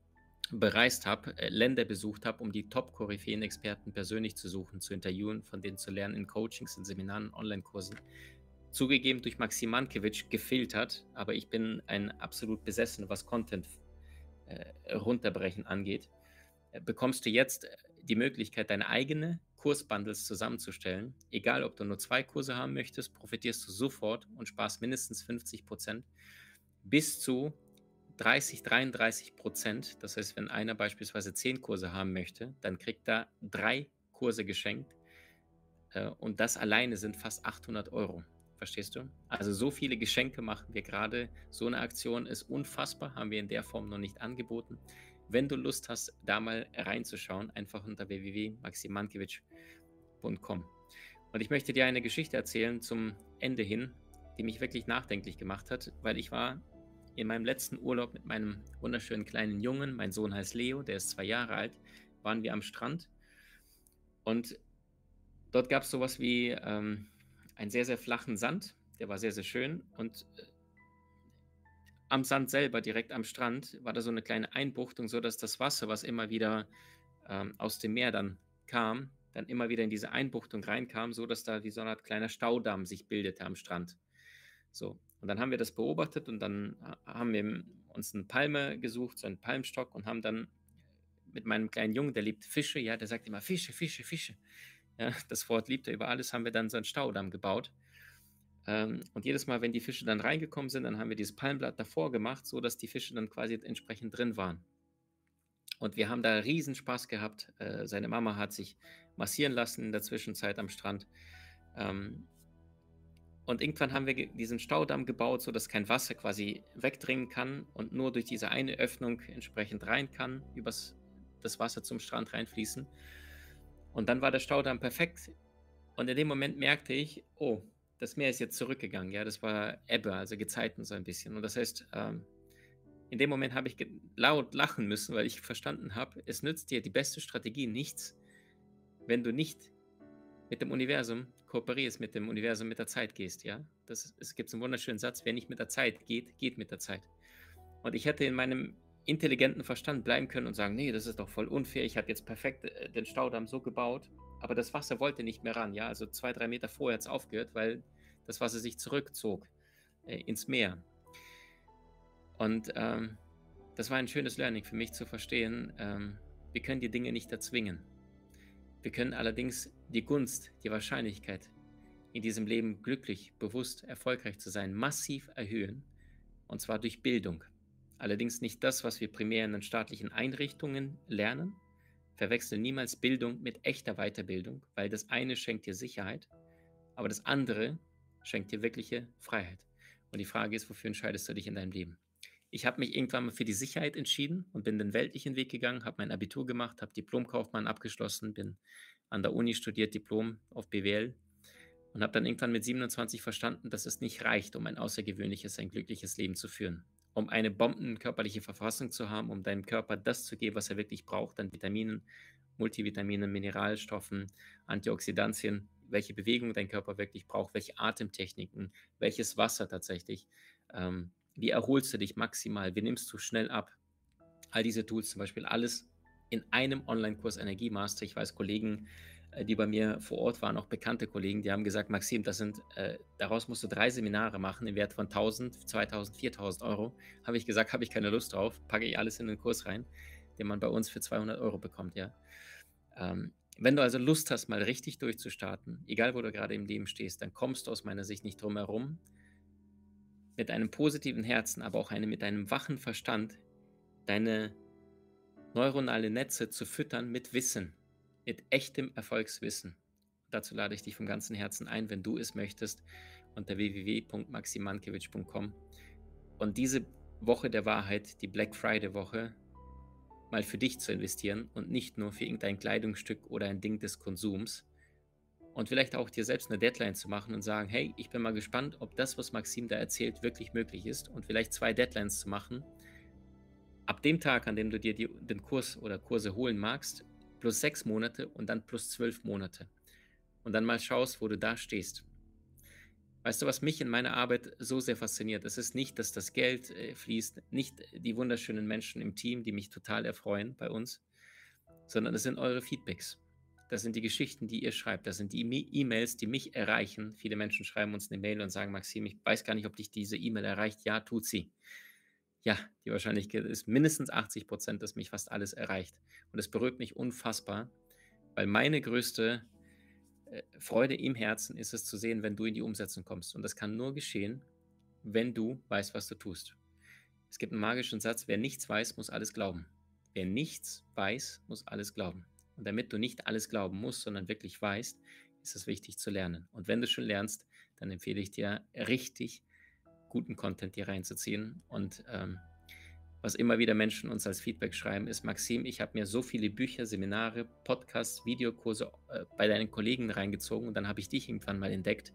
bereist habe, äh, Länder besucht habe, um die Top-Koryphäen-Experten persönlich zu suchen, zu interviewen, von denen zu lernen in Coachings, in Seminaren, Online-Kursen zugegeben durch Maxim Mankiewicz gefiltert, aber ich bin ein absolut Besessener, was Content äh, runterbrechen angeht. Äh, bekommst du jetzt äh, die Möglichkeit, deine eigene Kursbundles zusammenzustellen. Egal, ob du nur zwei Kurse haben möchtest, profitierst du sofort und sparst mindestens 50 Prozent bis zu 30, 33 Prozent. Das heißt, wenn einer beispielsweise zehn Kurse haben möchte, dann kriegt er drei Kurse geschenkt. Äh, und das alleine sind fast 800 Euro. Verstehst du? Also so viele Geschenke machen wir gerade. So eine Aktion ist unfassbar, haben wir in der Form noch nicht angeboten. Wenn du Lust hast, da mal reinzuschauen, einfach unter www.maximankiewicz.com. Und ich möchte dir eine Geschichte erzählen zum Ende hin, die mich wirklich nachdenklich gemacht hat, weil ich war in meinem letzten Urlaub mit meinem wunderschönen kleinen Jungen, mein Sohn heißt Leo, der ist zwei Jahre alt, waren wir am Strand und dort gab es sowas wie ähm, einen sehr, sehr flachen Sand. Der war sehr, sehr schön. Und äh, am Sand selber, direkt am Strand, war da so eine kleine Einbuchtung, sodass das Wasser, was immer wieder ähm, aus dem Meer dann kam, dann immer wieder in diese Einbuchtung reinkam, sodass da wie so eine Art kleiner Staudamm sich bildete am Strand. So. Und dann haben wir das beobachtet und dann haben wir uns eine Palme gesucht, so einen Palmstock und haben dann mit meinem kleinen Jungen, der liebt Fische, ja, der sagt immer Fische, Fische, Fische ja, das Wort liebt er über alles, haben wir dann so einen Staudamm gebaut. Ähm, und jedes Mal, wenn die Fische dann reingekommen sind, dann haben wir dieses Palmblatt davor gemacht, so dass die Fische dann quasi entsprechend drin waren. Und wir haben da riesen Spaß gehabt. Äh, seine Mama hat sich massieren lassen in der Zwischenzeit am Strand. Ähm, und irgendwann haben wir diesen Staudamm gebaut, sodass kein Wasser quasi wegdringen kann und nur durch diese eine Öffnung entsprechend rein kann, übers das Wasser zum Strand reinfließen. Und dann war der Staudamm perfekt. Und in dem Moment merkte ich, oh, das Meer ist jetzt zurückgegangen. Ja, das war Ebbe, also Gezeiten so ein bisschen. Und das heißt, ähm, in dem Moment habe ich laut lachen müssen, weil ich verstanden habe, es nützt dir die beste Strategie nichts, wenn du nicht mit dem Universum kooperierst, mit dem Universum mit der Zeit gehst. Ja, das, es gibt einen wunderschönen Satz: Wer nicht mit der Zeit geht, geht mit der Zeit. Und ich hätte in meinem intelligenten Verstand bleiben können und sagen, nee, das ist doch voll unfair. Ich habe jetzt perfekt äh, den Staudamm so gebaut, aber das Wasser wollte nicht mehr ran. Ja, also zwei, drei Meter vorher hat es aufgehört, weil das Wasser sich zurückzog äh, ins Meer. Und ähm, das war ein schönes Learning für mich zu verstehen, ähm, wir können die Dinge nicht erzwingen. Wir können allerdings die Gunst, die Wahrscheinlichkeit, in diesem Leben glücklich, bewusst, erfolgreich zu sein, massiv erhöhen. Und zwar durch Bildung. Allerdings nicht das, was wir primär in den staatlichen Einrichtungen lernen. Verwechsel niemals Bildung mit echter Weiterbildung, weil das eine schenkt dir Sicherheit, aber das andere schenkt dir wirkliche Freiheit. Und die Frage ist, wofür entscheidest du dich in deinem Leben? Ich habe mich irgendwann mal für die Sicherheit entschieden und bin den weltlichen Weg gegangen, habe mein Abitur gemacht, habe Diplomkaufmann abgeschlossen, bin an der Uni studiert, Diplom auf BWL und habe dann irgendwann mit 27 verstanden, dass es nicht reicht, um ein außergewöhnliches, ein glückliches Leben zu führen. Um eine bombenkörperliche Verfassung zu haben, um deinem Körper das zu geben, was er wirklich braucht, an Vitaminen, Multivitaminen, Mineralstoffen, Antioxidantien, welche Bewegung dein Körper wirklich braucht, welche Atemtechniken, welches Wasser tatsächlich. Ähm, wie erholst du dich maximal? Wie nimmst du schnell ab? All diese Tools zum Beispiel, alles in einem Online-Kurs Energiemaster. Ich weiß, Kollegen, die bei mir vor Ort waren, auch bekannte Kollegen, die haben gesagt, Maxim, das sind, äh, daraus musst du drei Seminare machen im Wert von 1000, 2000, 4000 Euro. Habe ich gesagt, habe ich keine Lust drauf, packe ich alles in den Kurs rein, den man bei uns für 200 Euro bekommt, ja. Ähm, wenn du also Lust hast, mal richtig durchzustarten, egal wo du gerade im Leben stehst, dann kommst du aus meiner Sicht nicht drum herum, mit einem positiven Herzen, aber auch eine, mit einem wachen Verstand deine neuronale Netze zu füttern mit Wissen, mit echtem Erfolgswissen. Dazu lade ich dich von ganzem Herzen ein, wenn du es möchtest, unter www.maximankiewicz.com. Und diese Woche der Wahrheit, die Black Friday Woche, mal für dich zu investieren und nicht nur für irgendein Kleidungsstück oder ein Ding des Konsums, und vielleicht auch dir selbst eine Deadline zu machen und sagen, hey, ich bin mal gespannt, ob das, was Maxim da erzählt, wirklich möglich ist und vielleicht zwei Deadlines zu machen. Ab dem Tag, an dem du dir die, den Kurs oder Kurse holen magst, plus sechs Monate und dann plus zwölf Monate. Und dann mal schaust, wo du da stehst. Weißt du, was mich in meiner Arbeit so sehr fasziniert? Es ist nicht, dass das Geld äh, fließt, nicht die wunderschönen Menschen im Team, die mich total erfreuen bei uns, sondern es sind eure Feedbacks. Das sind die Geschichten, die ihr schreibt. Das sind die E-Mails, die mich erreichen. Viele Menschen schreiben uns eine Mail und sagen, Maxim, ich weiß gar nicht, ob dich diese E-Mail erreicht. Ja, tut sie. Ja, die Wahrscheinlichkeit ist mindestens 80 Prozent, dass mich fast alles erreicht. Und es berührt mich unfassbar, weil meine größte äh, Freude im Herzen ist es zu sehen, wenn du in die Umsetzung kommst. Und das kann nur geschehen, wenn du weißt, was du tust. Es gibt einen magischen Satz, wer nichts weiß, muss alles glauben. Wer nichts weiß, muss alles glauben. Und damit du nicht alles glauben musst, sondern wirklich weißt, ist es wichtig zu lernen. Und wenn du schon lernst, dann empfehle ich dir, richtig guten Content hier reinzuziehen. Und ähm, was immer wieder Menschen uns als Feedback schreiben, ist, Maxim, ich habe mir so viele Bücher, Seminare, Podcasts, Videokurse äh, bei deinen Kollegen reingezogen und dann habe ich dich irgendwann mal entdeckt.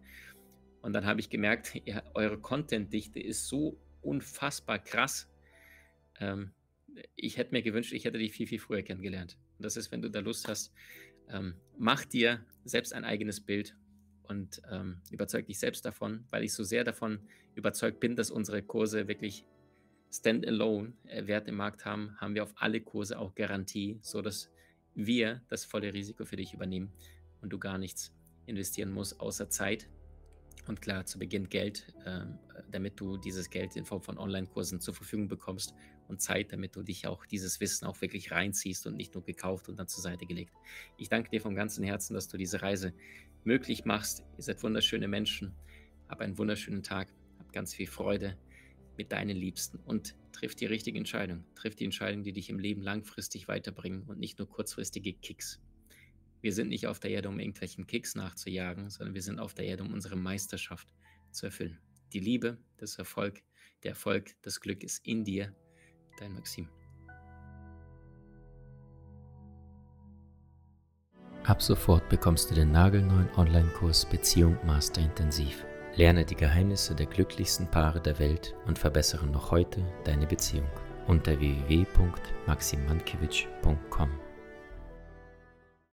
Und dann habe ich gemerkt, ja, eure Content-Dichte ist so unfassbar krass. Ähm, ich hätte mir gewünscht, ich hätte dich viel, viel früher kennengelernt. Und das ist, wenn du da Lust hast, ähm, mach dir selbst ein eigenes Bild und ähm, überzeug dich selbst davon, weil ich so sehr davon überzeugt bin, dass unsere Kurse wirklich standalone äh, Wert im Markt haben, haben wir auf alle Kurse auch Garantie, sodass wir das volle Risiko für dich übernehmen und du gar nichts investieren musst, außer Zeit und klar zu Beginn Geld, äh, damit du dieses Geld in Form von Online-Kursen zur Verfügung bekommst und Zeit, damit du dich auch dieses Wissen auch wirklich reinziehst und nicht nur gekauft und dann zur Seite gelegt. Ich danke dir vom ganzen Herzen, dass du diese Reise möglich machst. Ihr seid wunderschöne Menschen. Hab einen wunderschönen Tag. Hab ganz viel Freude mit deinen Liebsten und triff die richtige Entscheidung. Triff die Entscheidung, die dich im Leben langfristig weiterbringen und nicht nur kurzfristige Kicks. Wir sind nicht auf der Erde, um irgendwelchen Kicks nachzujagen, sondern wir sind auf der Erde, um unsere Meisterschaft zu erfüllen. Die Liebe, das Erfolg, der Erfolg, das Glück ist in dir. Dein Maxim. Ab sofort bekommst du den nagelneuen Online-Kurs Beziehung Master Intensiv. Lerne die Geheimnisse der glücklichsten Paare der Welt und verbessere noch heute deine Beziehung unter www.maximankiewicz.com.